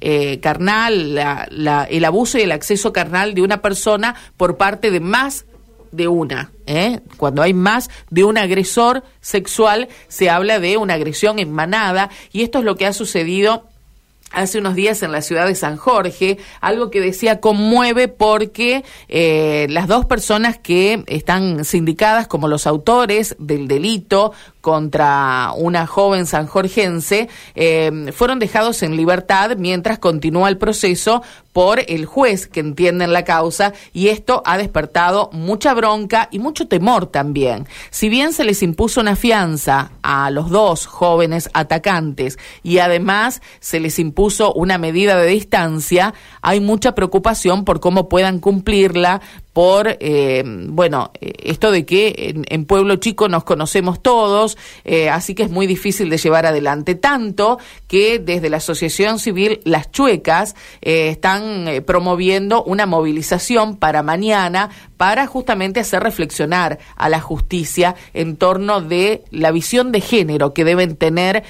eh, carnal, el abuso y el acceso carnal de una persona por parte de más de una. ¿eh? Cuando hay más de un agresor sexual, se habla de una agresión en manada y esto es lo que ha sucedido hace unos días en la ciudad de San Jorge, algo que decía conmueve porque eh, las dos personas que están sindicadas como los autores del delito contra una joven sanjorgense eh, fueron dejados en libertad mientras continúa el proceso por el juez que entiende en la causa y esto ha despertado mucha bronca y mucho temor también. Si bien se les impuso una fianza a los dos jóvenes atacantes y además se les impuso una medida de distancia, hay mucha preocupación por cómo puedan cumplirla por, eh, bueno, esto de que en, Pueblo Chico nos conocemos todos, eh, así que es muy difícil de llevar adelante. Tanto que desde la Asociación Civil Las Chuecas eh, están promoviendo una movilización para mañana para justamente hacer reflexionar a la justicia en torno de la visión de género que deben tener,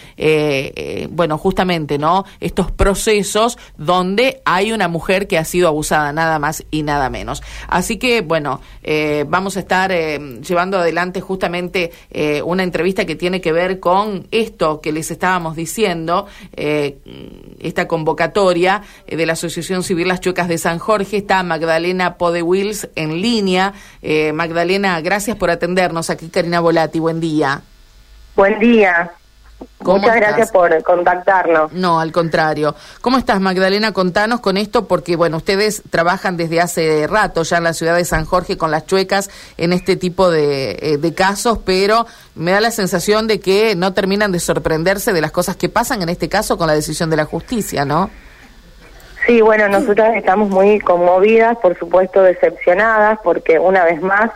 bueno, justamente, ¿no? Estos procesos donde hay una mujer que ha sido abusada, nada más y nada menos. Así Así que, bueno, eh, vamos a estar eh, llevando adelante justamente eh, una entrevista que tiene que ver con esto que les estábamos diciendo, esta convocatoria de la Asociación Civil Las Chuecas de San Jorge. Está Magdalena Podewils en línea. Magdalena, gracias por atendernos. Aquí Karina Volati, buen día. Buen día. Muchas gracias por contactarnos. No, al contrario. ¿Cómo estás, Magdalena? Contanos con esto, porque, bueno, ustedes trabajan desde hace rato ya en la ciudad de San Jorge con las chuecas en este tipo de, eh, de casos, pero me da la sensación de que no terminan de sorprenderse de las cosas que pasan, en este caso con la decisión de la justicia, ¿no? Sí, bueno, nosotras estamos muy conmovidas, por supuesto decepcionadas, porque una vez más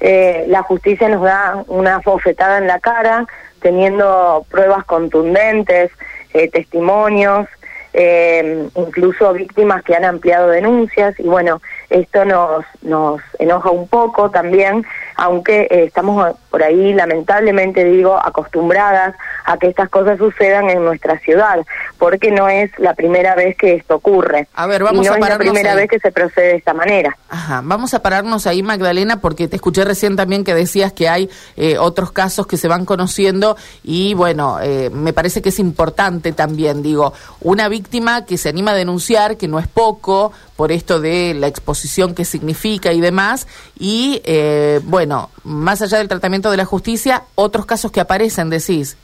eh, la justicia nos da una bofetada en la cara, teniendo pruebas contundentes, eh, testimonios, eh, incluso víctimas que han ampliado denuncias. Y bueno, esto nos, nos enoja un poco también, aunque eh, estamos por ahí lamentablemente digo acostumbradas a que estas cosas sucedan en nuestra ciudad, porque no es la primera vez que esto ocurre. A ver, vamos y no es la primera vez que se procede de esta manera. Ajá, vamos a pararnos ahí, Magdalena, porque te escuché recién también que decías que hay eh, otros casos que se van conociendo y bueno, eh, me parece que es importante también, digo, una víctima que se anima a denunciar, que no es poco, por esto de la exposición que significa y demás, y eh, bueno, más allá del tratamiento de la justicia, otros casos que aparecen, decís.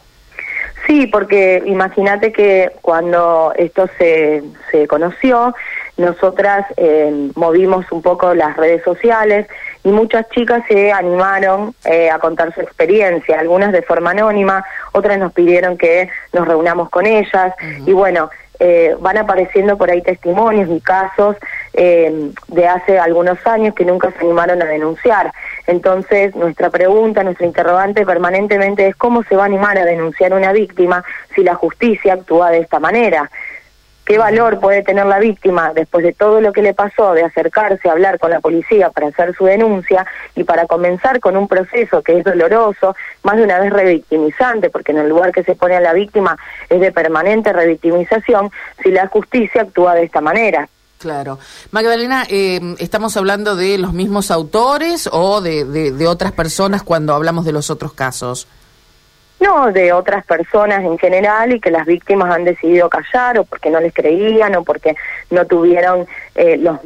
Sí, porque imagínate que cuando esto se, se conoció, nosotras eh, movimos un poco las redes sociales y muchas chicas se animaron eh, a contar su experiencia, algunas de forma anónima, otras nos pidieron que nos reunamos con ellas. Y bueno, eh, van apareciendo por ahí testimonios y casos eh, de hace algunos años que nunca se animaron a denunciar. Entonces, nuestra pregunta, nuestra interrogante permanentemente es cómo se va a animar a denunciar una víctima si la justicia actúa de esta manera qué valor puede tener la víctima después de todo lo que le pasó, de acercarse a hablar con la policía para hacer su denuncia y para comenzar con un proceso que es doloroso, más de una vez revictimizante, porque en el lugar que se pone a la víctima es de permanente revictimización, si la justicia actúa de esta manera. Claro. Magdalena, eh, ¿estamos hablando de los mismos autores o de, de otras personas cuando hablamos de los otros casos? No, de otras personas en general y que las víctimas han decidido callar o porque no les creían o porque no tuvieron eh, los,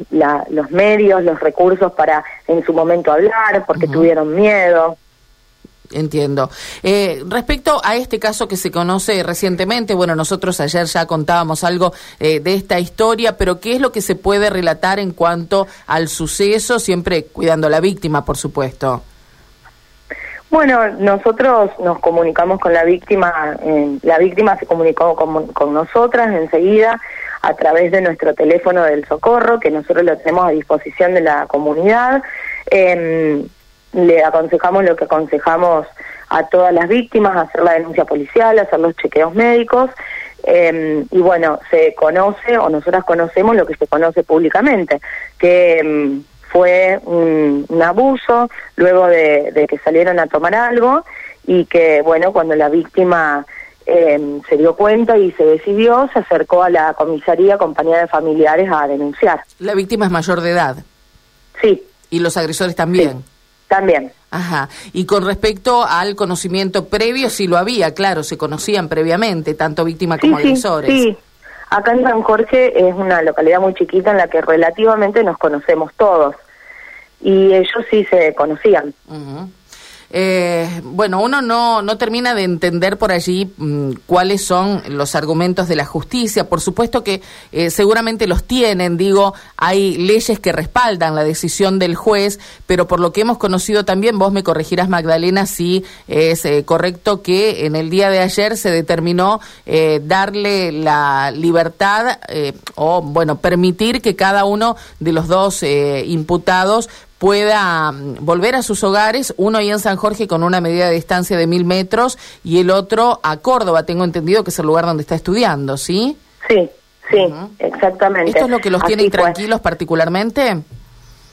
los medios, los recursos para en su momento hablar, porque tuvieron miedo. Entiendo. Eh, respecto a este caso que se conoce recientemente, bueno, nosotros ayer ya contábamos algo eh, de esta historia, pero ¿qué es lo que se puede relatar en cuanto al suceso, siempre cuidando a la víctima, por supuesto? Bueno, nosotros nos comunicamos con la víctima, eh, la víctima se comunicó con, nosotras enseguida a través de nuestro teléfono del socorro, que nosotros lo tenemos a disposición de la comunidad. Em, le aconsejamos lo que aconsejamos a todas las víctimas, hacer la denuncia policial, hacer los chequeos médicos. Em, y bueno, se conoce o nosotras conocemos lo que se conoce públicamente, que em, fue un, abuso luego de, que salieron a tomar algo y que, bueno, cuando la víctima eh, se dio cuenta y se decidió, se acercó a la comisaría compañía de familiares a denunciar. La víctima es mayor de edad. Sí. ¿Y los agresores también? También. Ajá. Y con respecto al conocimiento previo, sí lo había, claro, se conocían previamente, tanto víctima como agresores. Sí, acá en San Jorge es una localidad muy chiquita en la que relativamente nos conocemos todos. Y ellos sí se conocían. Eh, bueno, uno no, no termina de entender por allí mm, cuáles son los argumentos de la justicia. Por supuesto que eh, seguramente los tienen, digo, hay leyes que respaldan la decisión del juez, pero por lo que hemos conocido también, vos me corregirás, Magdalena, si es eh, correcto que en el día de ayer se determinó darle la libertad o, bueno, permitir que cada uno de los dos imputados pueda mm, volver a sus hogares, uno ahí en San Jorge con una medida de distancia de mil metros y el otro a Córdoba, tengo entendido que es el lugar donde está estudiando, ¿sí? Sí, sí, exactamente. ¿Esto es lo que los tiene intranquilos particularmente?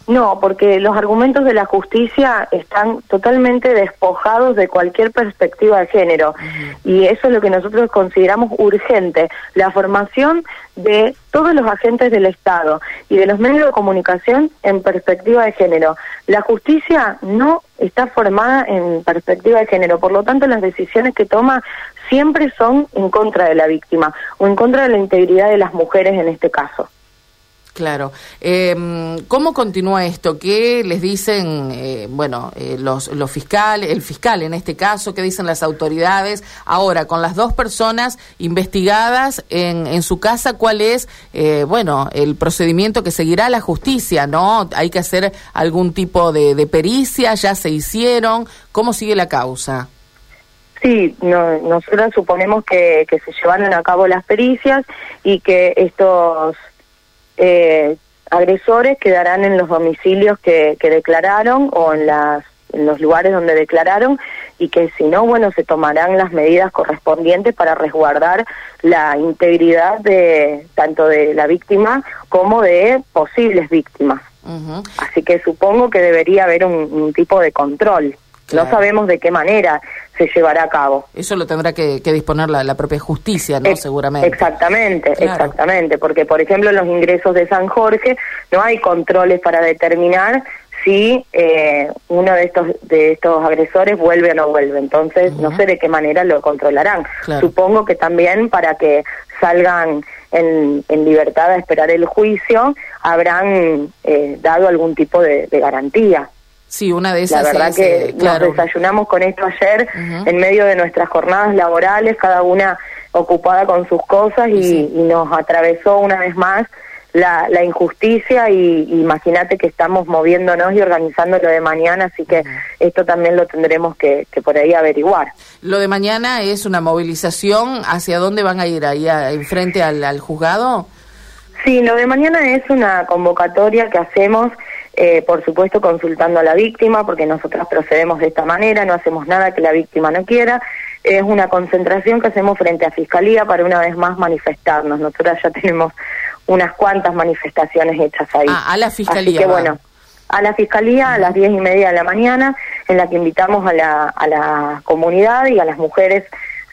No, porque los argumentos de la justicia están totalmente despojados de cualquier perspectiva de género y eso es lo que nosotros consideramos urgente, la formación de todos los agentes del Estado y de los medios de comunicación en perspectiva de género. La justicia no está formada en perspectiva de género, por lo tanto las decisiones que toma siempre son en contra de la víctima o en contra de la integridad de las mujeres en este caso. Claro. Eh, ¿Cómo continúa esto? ¿Qué les dicen, eh, bueno, eh, los, los fiscales, el fiscal en este caso, qué dicen las autoridades? Ahora, con las dos personas investigadas en, en su casa, ¿cuál es, eh, bueno, el procedimiento que seguirá la justicia? ¿No? ¿Hay que hacer algún tipo de, de pericia? ¿Ya se hicieron? ¿Cómo sigue la causa? Sí, no, nosotros suponemos que, que se llevaron a cabo las pericias y que estos eh, agresores quedarán en los domicilios que, declararon o en, las, en los lugares donde declararon y que si no, bueno, se tomarán las medidas correspondientes para resguardar la integridad de tanto de la víctima como de posibles víctimas. Así que supongo que debería haber un tipo de control. No sabemos de qué manera se llevará a cabo. Eso lo tendrá que, disponer la, propia justicia, ¿no? Seguramente. Exactamente, exactamente, porque por ejemplo en los ingresos de San Jorge no hay controles para determinar si eh, uno de estos de estos agresores vuelve o no vuelve. Entonces no sé de qué manera lo controlarán. Supongo que también para que salgan en, en, libertad a esperar el juicio habrán eh, dado algún tipo de garantía. Sí, una de esas. La verdad que eh, nos desayunamos con esto ayer en medio de nuestras jornadas laborales, cada una ocupada con sus cosas y, nos atravesó una vez más la, la injusticia y, imagínate que estamos moviéndonos y organizando lo de mañana, así que esto también lo tendremos que, que, por ahí averiguar. Lo de mañana es una movilización, ¿hacia dónde van a ir? ¿Ahí enfrente al, al juzgado? Sí, lo de mañana es una convocatoria que hacemos eh, por supuesto consultando a la víctima, porque nosotros procedemos de esta manera, no hacemos nada que la víctima no quiera. Es una concentración que hacemos frente a Fiscalía para una vez más manifestarnos. Nosotros ya tenemos unas cuantas manifestaciones hechas ahí. Ah, a la Fiscalía. Así que bueno, a la Fiscalía a las diez y media de la mañana, en la que invitamos a la, a la comunidad y a las mujeres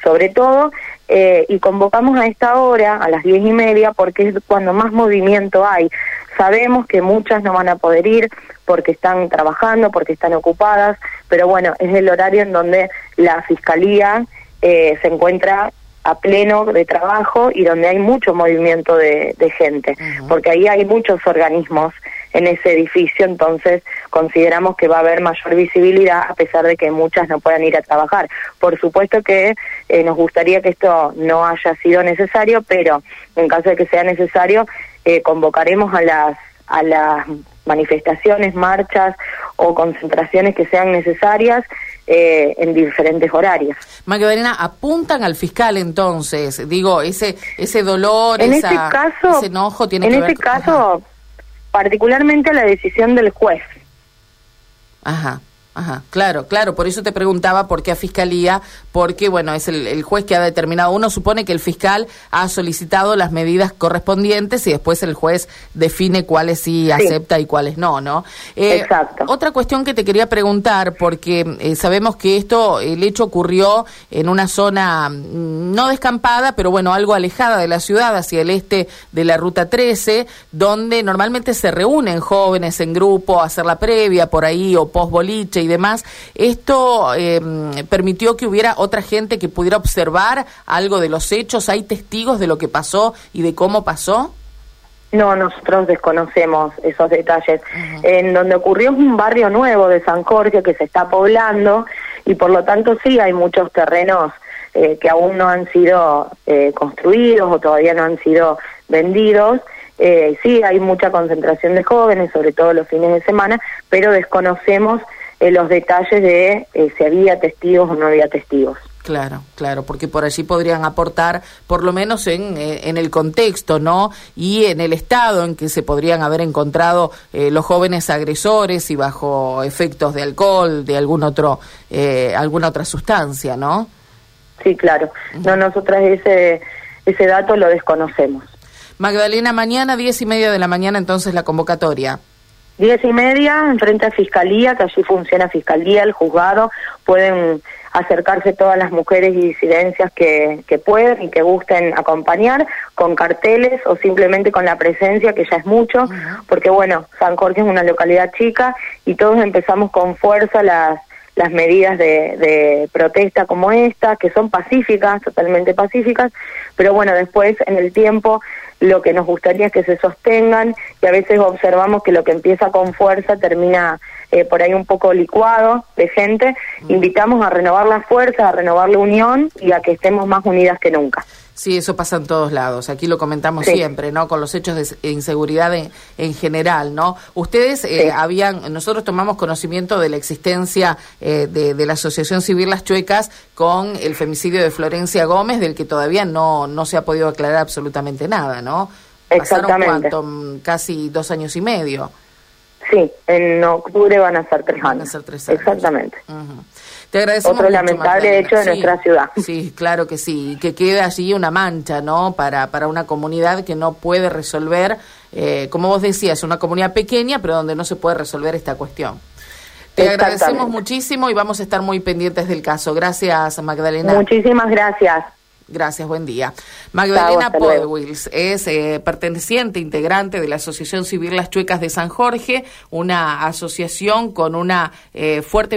sobre todo, eh, y convocamos a esta hora, a las diez y media, porque es cuando más movimiento hay. Sabemos que muchas no van a poder ir porque están trabajando, porque están ocupadas, pero bueno, es el horario en donde la Fiscalía eh, se encuentra a pleno de trabajo y donde hay mucho movimiento de, gente, porque ahí hay muchos organismos en ese edificio, entonces consideramos que va a haber mayor visibilidad a pesar de que muchas no puedan ir a trabajar. Por supuesto que eh, nos gustaría que esto no haya sido necesario, pero en caso de que sea necesario, eh, convocaremos a las, a las manifestaciones, marchas o concentraciones que sean necesarias eh, en diferentes horarios. Magdalena, apuntan al fiscal entonces, digo, ese ese dolor, en ese caso, ese enojo tiene en que ver En caso, particularmente la decisión del juez. Ajá. Ajá, claro, claro, por eso te preguntaba por qué a Fiscalía, porque bueno, es el, juez que ha determinado, uno supone que el fiscal ha solicitado las medidas correspondientes y después el juez define cuáles sí, acepta y cuáles no, ¿no? Eh, Exacto. Otra cuestión que te quería preguntar, porque eh, sabemos que esto, el hecho ocurrió en una zona mm, no descampada, pero bueno, algo alejada de la ciudad, hacia el este de la Ruta 13, donde normalmente se reúnen jóvenes en grupo a hacer la previa por ahí o post boliche y demás, ¿esto em, permitió que hubiera otra gente que pudiera observar algo de los hechos? ¿Hay testigos de lo que pasó y de cómo pasó? No, nosotros desconocemos esos detalles. En donde ocurrió es un barrio nuevo de San Jorge que se está poblando y por lo tanto sí hay muchos terrenos eh, que aún no han sido eh, construidos o todavía no han sido vendidos. Eh, sí, hay mucha concentración de jóvenes, sobre todo los fines de semana, pero desconocemos eh, los detalles de eh, si había testigos o no había testigos. Claro, claro, porque por allí podrían aportar, por lo menos en, eh, en el contexto, ¿no? Y en el estado en que se podrían haber encontrado los jóvenes agresores y bajo efectos de alcohol, de algún otro, alguna otra sustancia, ¿no? Sí, claro. No, nosotras ese, ese dato lo desconocemos. Magdalena, mañana, diez y media de la mañana, entonces la convocatoria. Diez y media, enfrente a Fiscalía, que allí funciona Fiscalía, el juzgado, pueden acercarse todas las mujeres y disidencias que, que pueden y que gusten acompañar con carteles o simplemente con la presencia, que ya es mucho, porque bueno, San Jorge es una localidad chica y todos empezamos con fuerza las las medidas de, de, protesta como esta, que son pacíficas, totalmente pacíficas, pero bueno, después en el tiempo lo que nos gustaría es que se sostengan y a veces observamos que lo que empieza con fuerza termina eh, por ahí un poco licuado de gente. Invitamos a renovar la fuerza, a renovar la unión y a que estemos más unidas que nunca. Sí, eso pasa en todos lados. Aquí lo comentamos siempre, ¿no? Con los hechos de inseguridad en, general, ¿no? Ustedes eh, habían, nosotros tomamos conocimiento de la existencia eh, de, la Asociación Civil Las Chuecas con el femicidio de Florencia Gómez, del que todavía no, no se ha podido aclarar absolutamente nada, ¿no? Exactamente. Pasaron casi dos años y medio. Sí, en octubre van a ser tres años. Van a ser tres años. Exactamente. Te agradecemos Otro lamentable hecho de nuestra ciudad. Sí, claro que sí, que quede allí una mancha, ¿no? Para, para una comunidad que no puede resolver, eh, como vos decías, una comunidad pequeña, pero donde no se puede resolver esta cuestión. Te agradecemos muchísimo y vamos a estar muy pendientes del caso. Gracias, Magdalena. Muchísimas gracias. Gracias, buen día. Magdalena Podwils es eh, perteneciente, integrante de la Asociación Civil Las Chuecas de San Jorge, una asociación con una eh, fuerte